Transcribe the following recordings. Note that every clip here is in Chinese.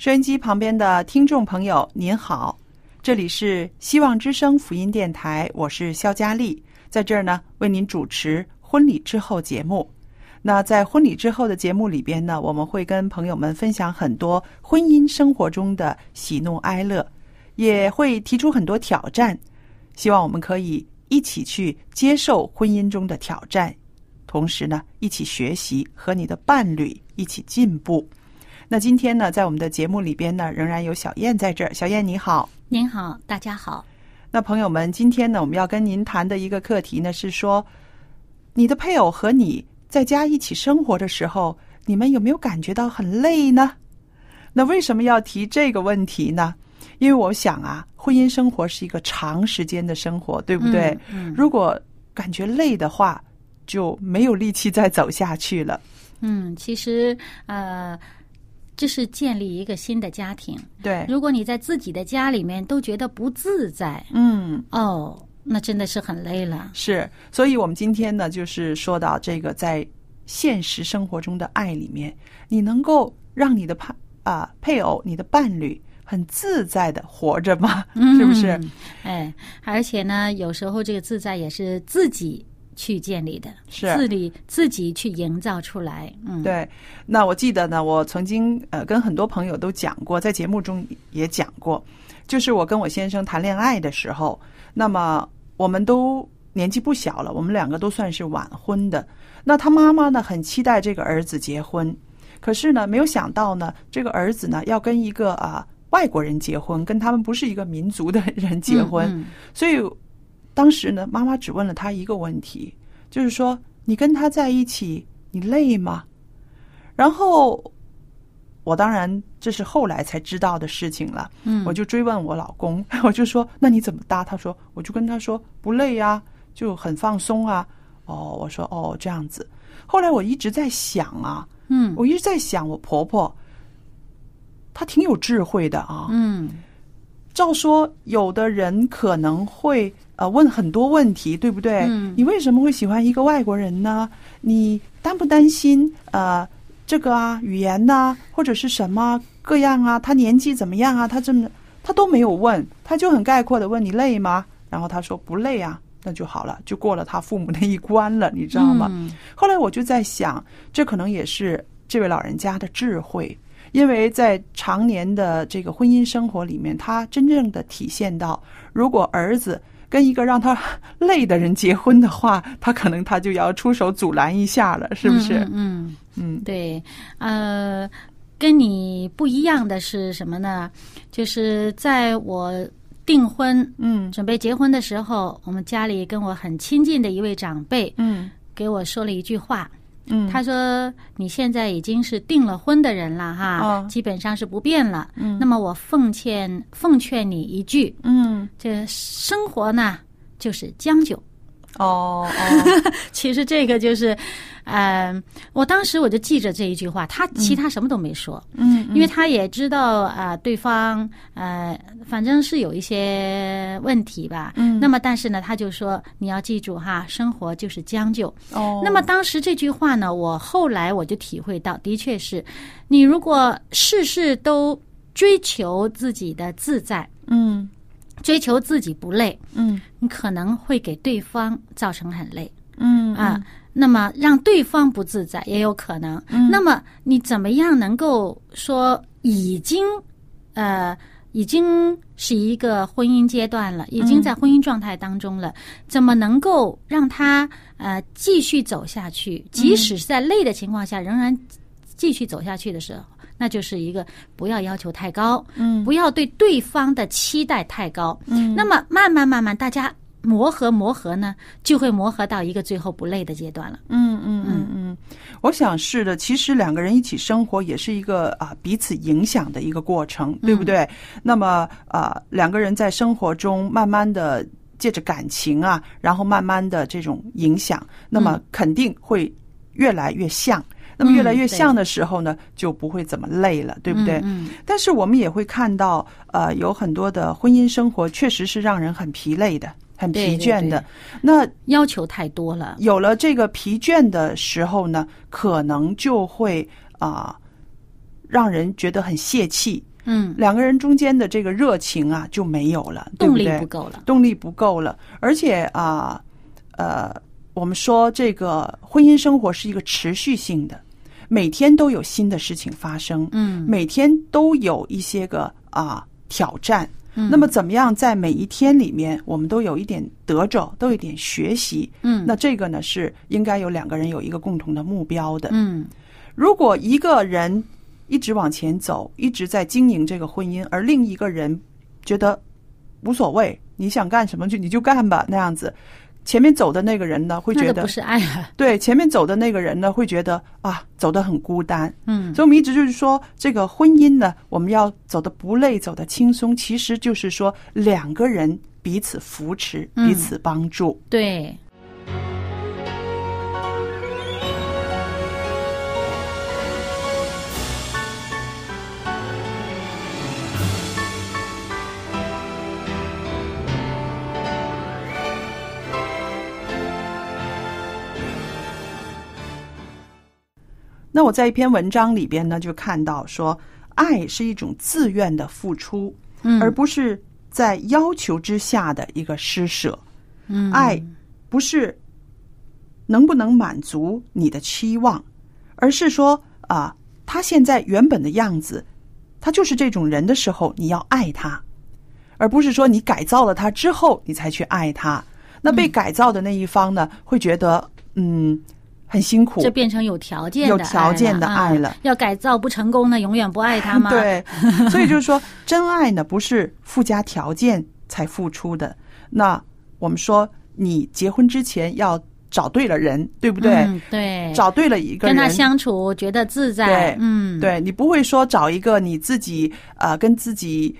收音机旁边的听众朋友，您好，这里是希望之声福音电台，我是肖佳丽，在这儿呢为您主持婚礼之后节目。那在婚礼之后的节目里边呢，我们会跟朋友们分享很多婚姻生活中的喜怒哀乐，也会提出很多挑战，希望我们可以一起去接受婚姻中的挑战，同时呢一起学习和你的伴侣一起进步。那今天呢，在我们的节目里边呢，仍然有小燕在这儿。小燕你好，您好，大家好。那朋友们，今天呢，我们要跟您谈的一个课题呢，是说你的配偶和你在家一起生活的时候，你们有没有感觉到很累呢？那为什么要提这个问题呢？因为我想啊，婚姻生活是一个长时间的生活，对不对？嗯。如果感觉累的话，就没有力气再走下去了。嗯，其实呃。这是建立一个新的家庭。对，如果你在自己的家里面都觉得不自在，嗯，哦，那真的是很累了。是，所以我们今天呢，就是说到这个在现实生活中的爱里面，你能够让你的配啊配偶、你的伴侣很自在的活着吗？是不是？哎，而且呢，有时候这个自在也是自己。去建立的，是自己自己去营造出来。嗯，对。那我记得呢，我曾经呃跟很多朋友都讲过，在节目中也讲过，就是我跟我先生谈恋爱的时候，那么我们都年纪不小了，我们两个都算是晚婚的。那他妈妈呢，很期待这个儿子结婚，可是呢，没有想到呢，这个儿子呢要跟一个啊外国人结婚，跟他们不是一个民族的人结婚，所以。当时呢，妈妈只问了他一个问题，就是说：“你跟他在一起，你累吗？”然后我当然这是后来才知道的事情了。嗯，我就追问我老公，我就说：“那你怎么搭？”他说：“我就跟他说不累呀，就很放松啊。”哦，我说：“哦，这样子。”后来我一直在想啊，嗯，我一直在想，我婆婆她挺有智慧的啊，嗯。照说，有的人可能会呃问很多问题，对不对？你为什么会喜欢一个外国人呢？你担不担心呃这个啊语言呐，或者是什么各样啊？他年纪怎么样啊？他这么他都没有问，他就很概括的问你累吗？然后他说不累啊，那就好了，就过了他父母那一关了，你知道吗？后来我就在想，这可能也是这位老人家的智慧。因为在常年的这个婚姻生活里面，他真正的体现到，如果儿子跟一个让他累的人结婚的话，他可能他就要出手阻拦一下了，是不是？嗯嗯，对，呃，跟你不一样的是什么呢？就是在我订婚、嗯，准备结婚的时候，我们家里跟我很亲近的一位长辈，嗯，给我说了一句话。嗯，他说：“你现在已经是订了婚的人了，哈，基本上是不变了。嗯，那么我奉劝奉劝你一句，嗯，这生活呢就是将就，哦哦，其实这个就是，呃，我当时我就记着这一句话，他其他什么都没说，嗯，因为他也知道啊、呃对方呃，反正是有一些问题吧。嗯。那么但是呢，他就说你要记住哈，生活就是将就。哦，那么当时这句话呢，我后来我就体会到，的确是，你如果事事都追求自己的自在，嗯追求自己不累，嗯你可能会给对方造成很累。嗯啊，那么让对方不自在也有可能。那么你怎么样能够说已经呃已经是一个婚姻阶段了，已经在婚姻状态当中了，怎么能够让他呃继续走下去？即使是在累的情况下，仍然继续走下去的时候。那就是一个不要要求太高，嗯不要对对方的期待太高，嗯那么慢慢慢慢，大家磨合磨合呢，就会磨合到一个最后不累的阶段了。嗯嗯嗯嗯，我想是的。其实两个人一起生活也是一个啊彼此影响的一个过程，对不对？那么啊，两个人在生活中慢慢的借着感情啊，然后慢慢的这种影响，那么肯定会越来越像。那么越来越像的时候呢，就不会怎么累了，对不对？嗯但是我们也会看到，呃，有很多的婚姻生活确实是让人很疲累的、很疲倦的。对对那要求太多了。有了这个疲倦的时候呢，可能就会啊、让人觉得很泄气，嗯，两个人中间的这个热情啊就没有了，对动力？不够了。动力不够了，而且啊，呃，我们说这个婚姻生活是一个持续性的，每天都有新的事情发生，嗯每天都有一些个啊挑战。嗯那么，怎么样在每一天里面，我们都有一点得着，都有一点学习？嗯那这个呢，是应该有两个人有一个共同的目标的。嗯如果一个人一直往前走，一直在经营这个婚姻，而另一个人觉得无所谓，你想干什么就你就干吧，那样子，前面走的那个人呢，会觉得不是爱啊。对前面走的那个人呢，会觉得啊，走得很孤单。嗯所以我们一直就是说，这个婚姻呢，我们要走的不累，走的轻松，其实就是说两个人彼此扶持，嗯彼此帮助。对。那我在一篇文章里边呢，就看到说，爱是一种自愿的付出，嗯而不是在要求之下的一个施舍。嗯爱不是能不能满足你的期望，而是说啊，他现在原本的样子，他就是这种人的时候，你要爱他，而不是说你改造了他之后，你才去爱他。那被改造的那一方呢，会觉得嗯很辛苦，就变成有条件的有条件的爱了。啊要改造不成功呢，永远不爱他吗？，对，所以就是说，真爱呢不是附加条件才付出的。那我们说，你结婚之前要找对了人，对不对？嗯、对，找对了一个人，跟他相处觉得自在对，嗯，对你不会说找一个你自己呃跟自己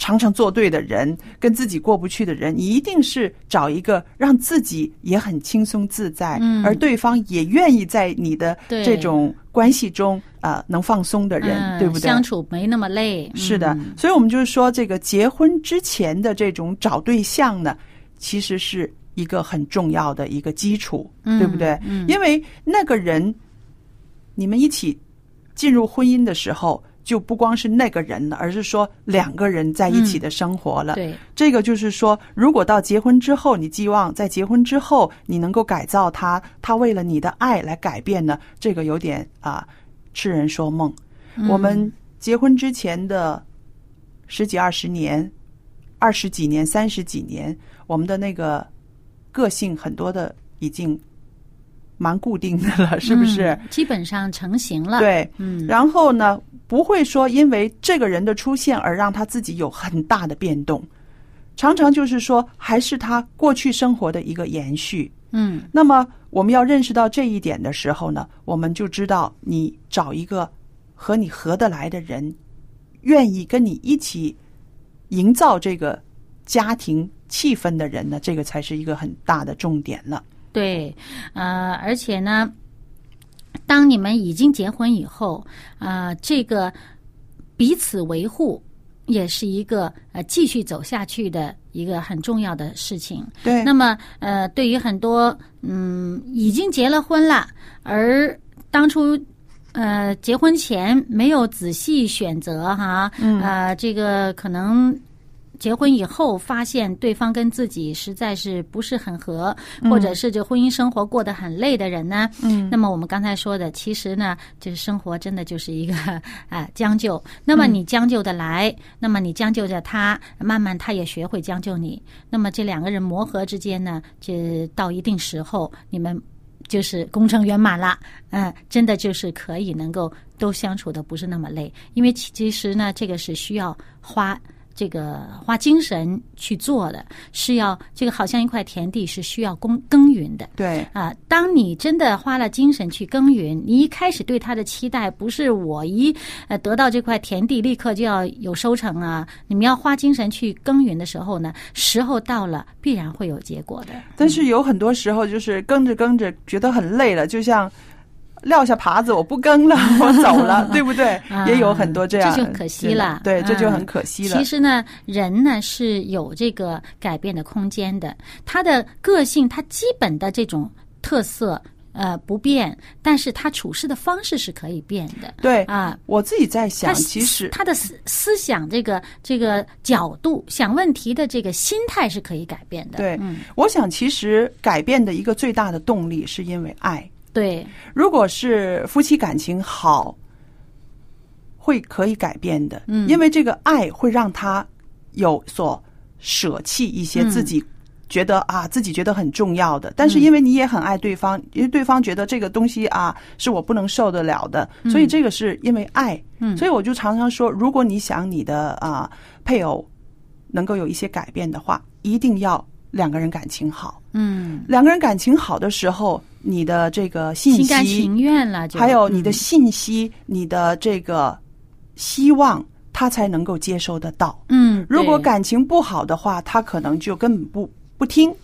常常作对的人，跟自己过不去的人，你一定是找一个让自己也很轻松自在，嗯。而对方也愿意在你的这种关系中呃能放松的人，嗯对不对？相处没那么累，是的。嗯，所以我们就是说，这个结婚之前的这种找对象呢，其实是一个很重要的一个基础，嗯对不对？嗯。因为那个人，你们一起进入婚姻的时候，就不光是那个人了，而是说两个人在一起的生活了。对，这个就是说，如果到结婚之后，你寄望在结婚之后你能够改造他，他为了你的爱来改变呢，这个有点啊痴人说梦。我们结婚之前的十几二十年、二十几年、三十几年，我们的那个个性很多的已经蛮固定的了，是不是？嗯基本上成型了，，对，嗯，然后呢，不会说因为这个人的出现而让他自己有很大的变动，常常就是说还是他过去生活的一个延续。嗯那么我们要认识到这一点的时候呢，我们就知道你找一个和你合得来的人，愿意跟你一起营造这个家庭气氛的人呢，这个才是一个很大的重点了。对，呃，而且呢，当你们已经结婚以后，呃，这个彼此维护也是一个呃继续走下去的一个很重要的事情。对，那么呃，对于很多嗯已经结了婚了，而当初呃结婚前没有仔细选择哈，呃，这个可能。结婚以后发现对方跟自己实在是不是很合，或者是这婚姻生活过得很累的人呢？嗯，那么我们刚才说的，其实呢，就是生活真的就是一个 啊将就。那么你将就的来，那么你将就着他，慢慢他也学会将就你。那么这两个人磨合之间呢，就到一定时候，你们就是功成圆满了。嗯，真的就是可以能够都相处的不是那么累，因为其实呢，这个是需要花。这个花精神去做的，是要这个好像一块田地是需要耕耕耘的。对啊，当你真的花了精神去耕耘，你一开始对它的期待不是我一呃得到这块田地立刻就要有收成啊。你们要花精神去耕耘的时候呢，时候到了必然会有结果的。但是有很多时候就是耕着耕着觉得很累了，就像。撂下耙子，我不耕了，我走了，对不对？也有很多这样，这就可惜了。对，这就很可惜了。其实呢，人呢是有这个改变的空间的。他的个性，他基本的这种特色，呃，不变，但是他处事的方式是可以变的。对啊，我自己在想，其实他的思思想这个这个角度，想问题的这个心态是可以改变的。对，我想其实改变的一个最大的动力是因为爱。对，如果是夫妻感情好，会可以改变的。嗯，因为这个爱会让他有所舍弃一些自己觉得啊自己觉得很重要的，但是因为你也很爱对方，因为对方觉得这个东西啊是我不能受得了的，所以这个是因为爱。嗯，所以我就常常说，如果你想你的啊配偶能够有一些改变的话，一定要两个人感情好。嗯，两个人感情好的时候。你的这个信息，心甘情愿了，还有你的信息，你的这个希望，他才能够接收得到。嗯，如果感情不好的话，他可能就根本不不听，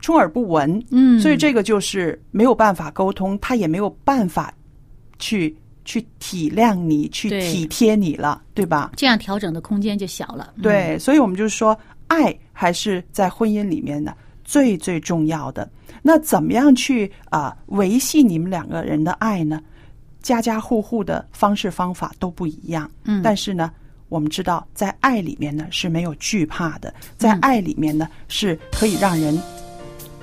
充耳不闻。嗯，所以这个就是没有办法沟通，他也没有办法去去体谅你，去体贴你了，对吧？这样调整的空间就小了。对，所以我们就是说，爱还是在婚姻里面的最最重要的。那怎么样去啊维系你们两个人的爱呢？家家户户的方式方法都不一样，嗯，但是呢，我们知道在爱里面呢是没有惧怕的，在爱里面呢是可以让人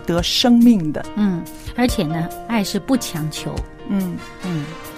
得生命的，嗯，而且呢，爱是不强求，嗯。嗯。那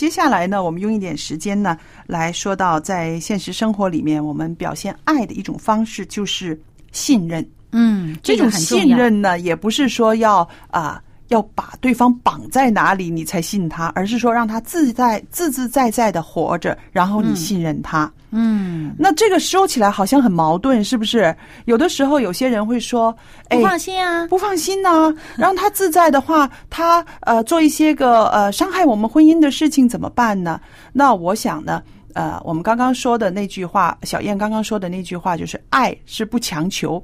接下来呢，我们用一点时间呢，来说到在现实生活里面，我们表现爱的一种方式就是信任。嗯，这种信任呢，也不是说要啊、要把对方绑在哪里你才信他，而是说让他自在自自在在的活着，然后你信任他。嗯，那这个说起来好像很矛盾，是不是？有的时候有些人会说：“哎不，放心啊，不放心呐、让他自在的话，他呃做一些个呃伤害我们婚姻的事情怎么办呢？那我想呢，呃，我们刚刚说的那句话，小燕刚刚说的那句话，就是爱是不强求，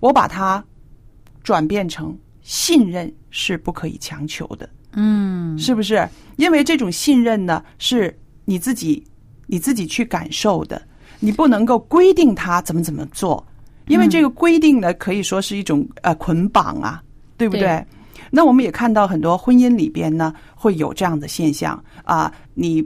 我把它转变成信任是不可以强求的，嗯，是不是？因为这种信任呢，是你自己你自己去感受的，你不能够规定他怎么怎么做，因为这个规定呢，可以说是一种呃捆绑啊，对不对？对。那我们也看到很多婚姻里边呢，会有这样的现象啊，你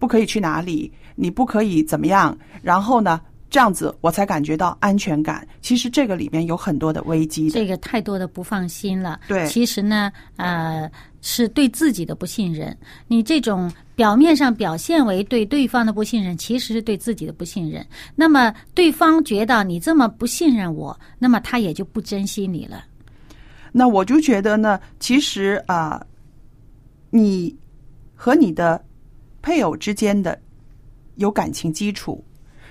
不可以去哪里，你不可以怎么样，然后呢，这样子我才感觉到安全感。其实这个里面有很多的危机的，这个太多的不放心了。对其实呢，呃，是对自己的不信任。你这种表面上表现为对对方的不信任，其实是对自己的不信任。那么对方觉得你这么不信任我，那么他也就不珍惜你了。那我就觉得呢，其实啊、你和你的配偶之间的有感情基础，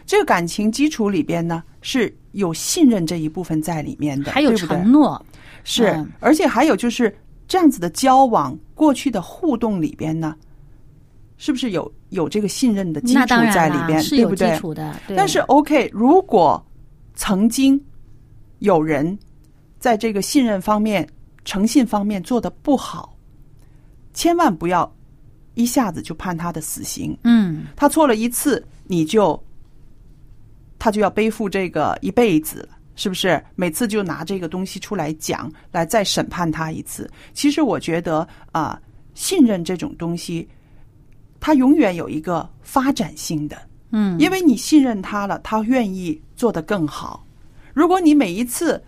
这个感情基础里边呢是有信任这一部分在里面的，还有承诺，是嗯，而且还有就是这样子的交往，过去的互动里边呢，是不是有有这个信任的基础在里边，对不对？础的。对但是 OK，如果曾经有人在这个信任方面、诚信方面做的不好，千万不要一下子就判他的死刑。嗯，他错了一次，你就他就要背负这个一辈子，是不是？每次就拿这个东西出来讲，来再审判他一次。其实我觉得啊、信任这种东西，它永远有一个发展性的。嗯，因为你信任他了，他愿意做得更好。如果你每一次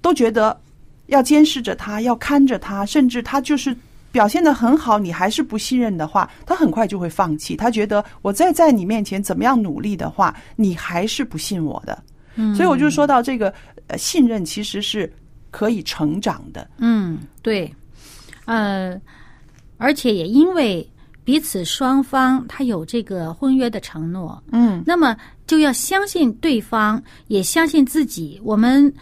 都觉得要监视着他，要看着他，甚至他就是表现的很好，你还是不信任的话，他很快就会放弃。他觉得我再在你面前怎么样努力的话，你还是不信我的。嗯所以我就说到这个呃，信任其实是可以成长的。嗯，对，呃，而且也因为彼此双方他有这个婚约的承诺，嗯，那么就要相信对方，也相信自己。我们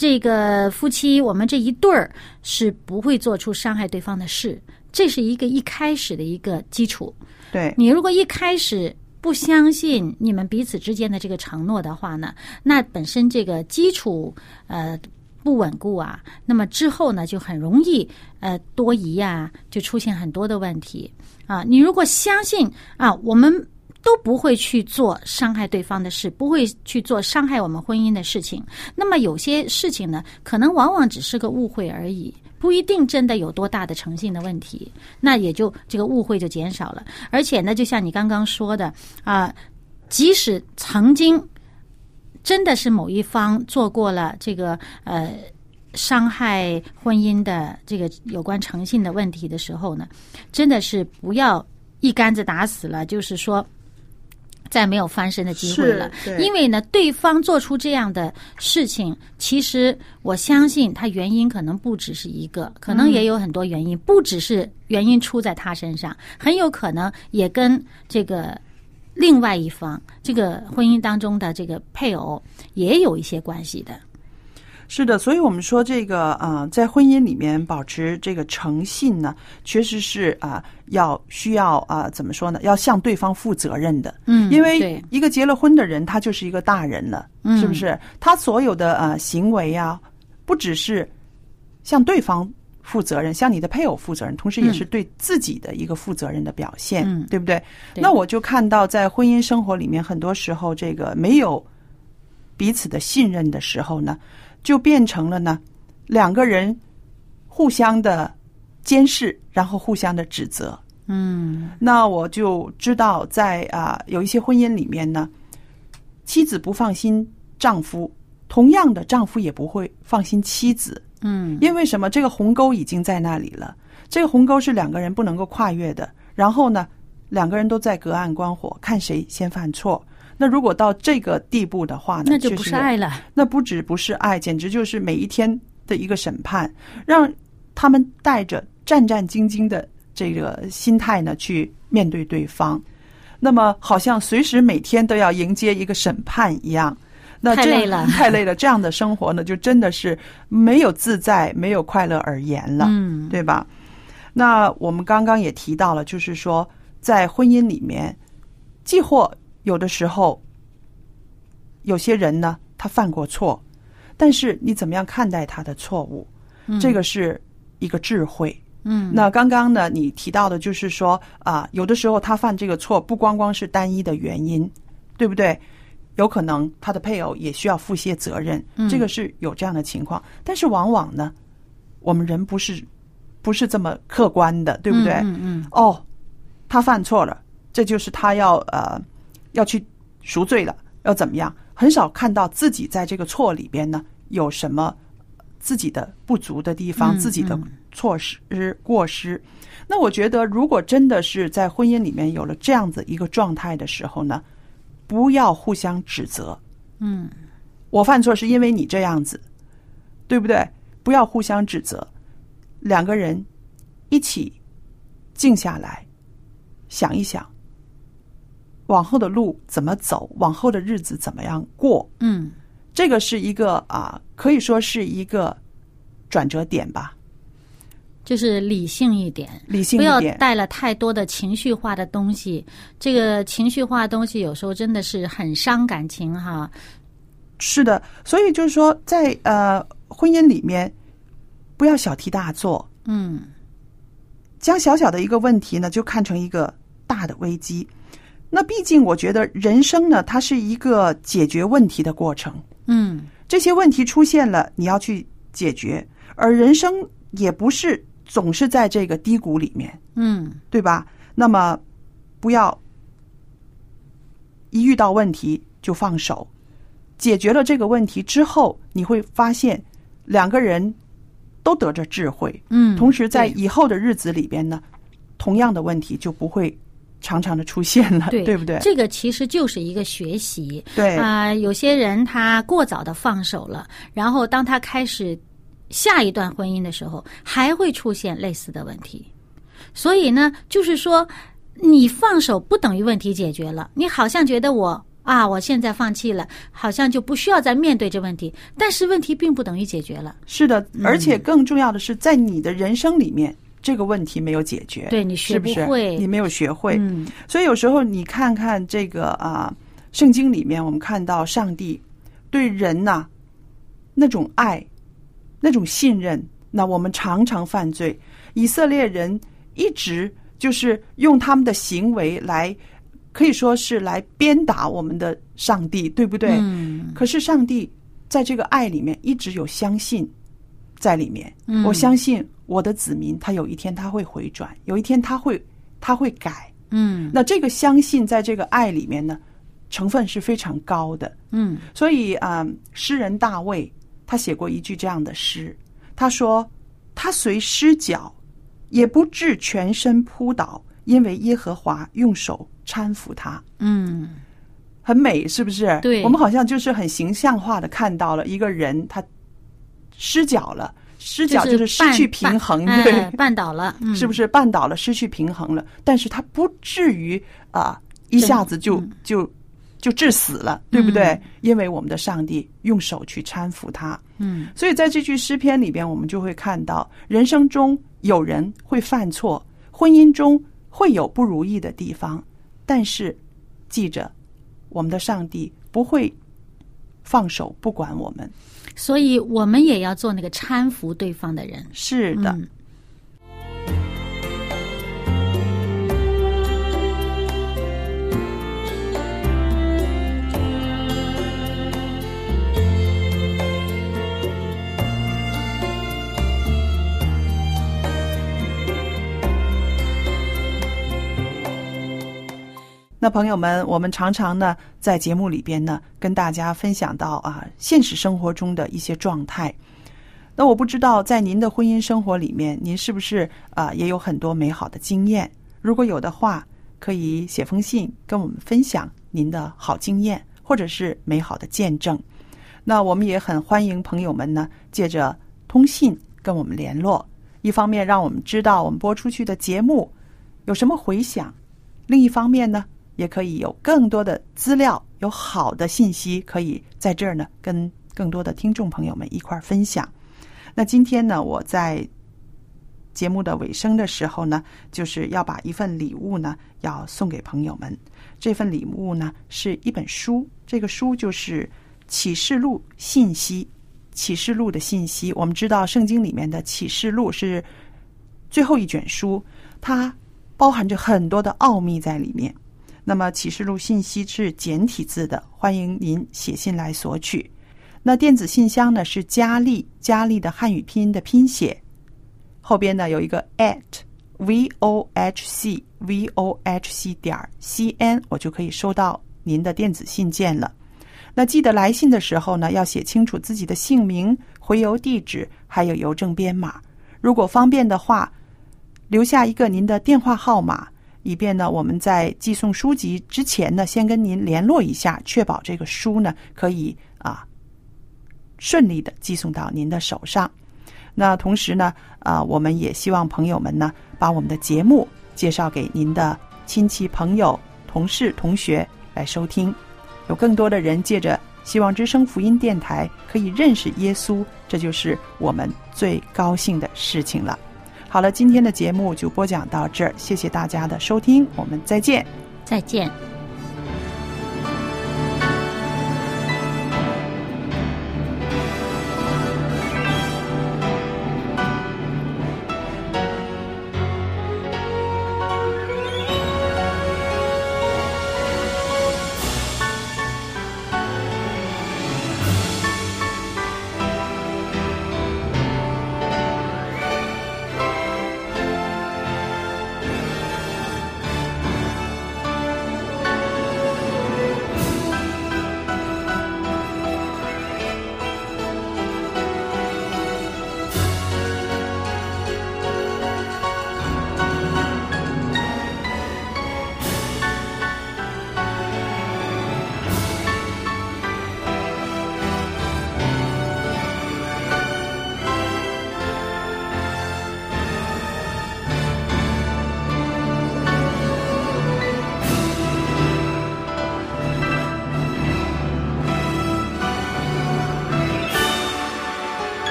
这个夫妻，我们这一对儿是不会做出伤害对方的事，这是一个一开始的一个基础。对，你如果一开始不相信你们彼此之间的这个承诺的话呢，那本身这个基础呃不稳固啊，那么之后呢就很容易呃多疑啊、就出现很多的问题啊。你如果相信啊，我们。都不会去做伤害对方的事，不会去做伤害我们婚姻的事情。那么有些事情呢，可能往往只是个误会而已，不一定真的有多大的诚信的问题。那也就这个误会就减少了。而且呢，就像你刚刚说的啊、即使曾经真的是某一方做过了这个呃伤害婚姻的这个有关诚信的问题的时候呢，真的是不要一竿子打死了，就是说。再没有翻身的机会了，因为呢，对方做出这样的事情，其实我相信他原因可能不只是一个，可能也有很多原因，不只是原因出在他身上，很有可能也跟这个另外一方这个婚姻当中的这个配偶也有一些关系的。是的，所以我们说这个啊、呃在婚姻里面保持这个诚信呢，确实是啊、要需要啊、怎么说呢？要向对方负责任的。嗯因为一个结了婚的人，他就是一个大人了，嗯是不是？他所有的呃行为啊，不只是向对方负责任，向你的配偶负责任，同时也是对自己的一个负责任的表现，嗯对不对？对那我就看到在婚姻生活里面，很多时候这个没有彼此的信任的时候呢，就变成了呢两个人互相的监视，然后互相的指责。嗯那我就知道在，啊有一些婚姻里面呢，妻子不放心丈夫，同样的丈夫也不会放心妻子，嗯因为什么？这个鸿沟已经在那里了，这个鸿沟是两个人不能够跨越的，然后呢，两个人都在隔岸观火，看谁先犯错。那如果到这个地步的话呢，那就不是爱了。那不止不是爱，简直就是每一天的一个审判，让他们带着战战兢兢的这个心态呢去面对对方。那么好像随时每天都要迎接一个审判一样。那太累了，太累了。这样的生活呢，就真的是没有自在，没有快乐而言了，嗯，对吧？那我们刚刚也提到了，就是说在婚姻里面，既或。有的时候，有些人呢，他犯过错，但是你怎么样看待他的错误？这个是一个智慧。嗯，那刚刚呢，你提到的就是说啊，有的时候他犯这个错，不光光是单一的原因，对不对？有可能他的配偶也需要负些责任，这个是有这样的情况。但是往往呢，我们人不是不是这么客观的，对不对？嗯嗯。哦，他犯错了，这就是他要呃。要去赎罪了，要怎么样？很少看到自己在这个错里边呢，有什么自己的不足的地方，自己的错失过失。那我觉得，如果真的是在婚姻里面有了这样子一个状态的时候呢，不要互相指责。嗯，我犯错是因为你这样子，对不对？不要互相指责，两个人一起静下来想一想。往后的路怎么走？往后的日子怎么样过？嗯，这个是一个啊，可以说是一个转折点吧。就是理性一点，理性不要带了太多的情绪化的东西。这个情绪化的东西有时候真的是很伤感情哈。是的，所以就是说，在呃婚姻里面，不要小题大做。嗯，将小小的一个问题呢，就看成一个大的危机。那毕竟，我觉得人生呢，它是一个解决问题的过程。嗯，这些问题出现了，你要去解决，而人生也不是总是在这个低谷里面。嗯，对吧？那么，不要一遇到问题就放手。解决了这个问题之后，你会发现两个人都得着智慧。嗯，同时在以后的日子里边呢，同样的问题就不会。常常的出现了，对不对？这个其实就是一个学习。对啊，有些人他过早的放手了，然后当他开始下一段婚姻的时候，还会出现类似的问题。所以呢，就是说，你放手不等于问题解决了。你好像觉得我啊，我现在放弃了，好像就不需要再面对这问题。但是问题并不等于解决了。是的，而且更重要的是，在你的人生里面。这个问题没有解决，对你学不会，你没有学会，嗯，所以有时候你看看这个啊，圣经里面我们看到上帝对人呐那种爱、那种信任，那我们常常犯罪，以色列人一直就是用他们的行为来，可以说是来鞭打我们的上帝，对不对？嗯。可是上帝在这个爱里面一直有相信在里面，嗯，我相信。我的子民，他有一天他会回转，有一天他会他会改。嗯，那这个相信在这个爱里面呢，成分是非常高的。嗯，所以啊，诗人大卫他写过一句这样的诗，他说：“他虽失脚，也不至全身扑倒，因为耶和华用手搀扶他。”嗯，很美，是不是？对，我们好像就是很形象化的看到了一个人他失脚了。失脚就是失去平衡，对，绊倒了，是不是绊倒了，失去平衡了？但是他不至于啊，一下子就就就致死了，对不对？因为我们的上帝用手去搀扶他，嗯，所以在这句诗篇里边，我们就会看到，人生中有人会犯错，婚姻中会有不如意的地方，但是记着，我们的上帝不会放手不管我们。所以我们也要做那个搀扶对方的人。是的。朋友们，我们常常呢在节目里边呢跟大家分享到啊现实生活中的一些状态。那我不知道在您的婚姻生活里面，您是不是啊也有很多美好的经验？如果有的话，可以写封信跟我们分享您的好经验或者是美好的见证。那我们也很欢迎朋友们呢，借着通信跟我们联络。一方面让我们知道我们播出去的节目有什么回响，另一方面呢，也可以有更多的资料，有好的信息可以在这儿呢，跟更多的听众朋友们一块儿分享。那今天呢，我在节目的尾声的时候呢，就是要把一份礼物呢，要送给朋友们。这份礼物呢，是一本书，这个书就是《启示录》信息。启示录的信息，我们知道圣经里面的启示录是最后一卷书，它包含着很多的奥秘在里面。那么启示录信息是简体字的，欢迎您写信来索取。那电子信箱呢是佳丽，佳丽的汉语拼音的拼写，后边呢有一个 at v o h c v o h c 点 c n，我就可以收到您的电子信件了。那记得来信的时候呢，要写清楚自己的姓名、回邮地址，还有邮政编码。如果方便的话，留下一个您的电话号码，以便呢我们在寄送书籍之前呢，先跟您联络一下，确保这个书呢可以啊顺利的寄送到您的手上。那同时呢，啊，我们也希望朋友们呢，把我们的节目介绍给您的亲戚、朋友、同事、同学来收听。有更多的人借着希望之声福音电台可以认识耶稣，这就是我们最高兴的事情了。好了，今天的节目就播讲到这儿，谢谢大家的收听，我们再见，再见。